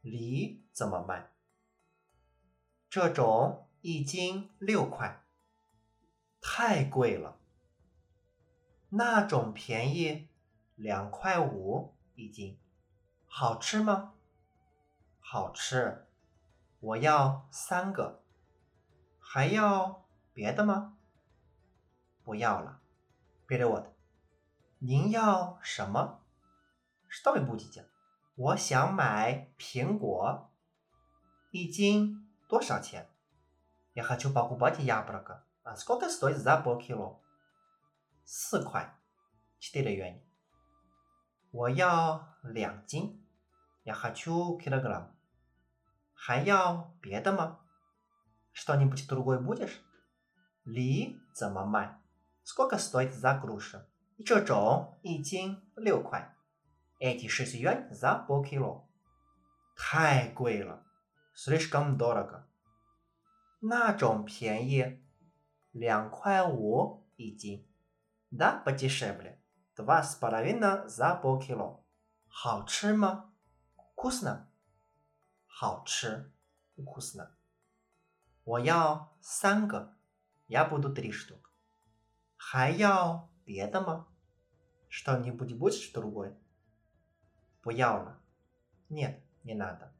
梨怎么卖？这种一斤六块，太贵了。那种便宜，两块五一斤，好吃吗？好吃。我要三个。还要别的吗？不要了。别的我的。您要什么？Что вы будете？ 我想买苹果，一斤多少钱？Я хочу покупать яблоко. А сколько стоит за полкило？四块，четыре юаня。我要两斤，Я хочу килограмм。还要别的吗？Что-нибудь другое будешь？梨怎么卖？Сколько стоит за грушу？这种一斤六块。 эти шесть юань за полкило. 太贵了，слишком дорого。那种便宜，两块五一斤。Да, подешевле. Два с половиной за полкило. 好吃吗？Вкусно。好吃，вкусно。我要三个，я буду три штук。还要别的吗？Что-нибудь будет другое? 不要了，нет, не надо.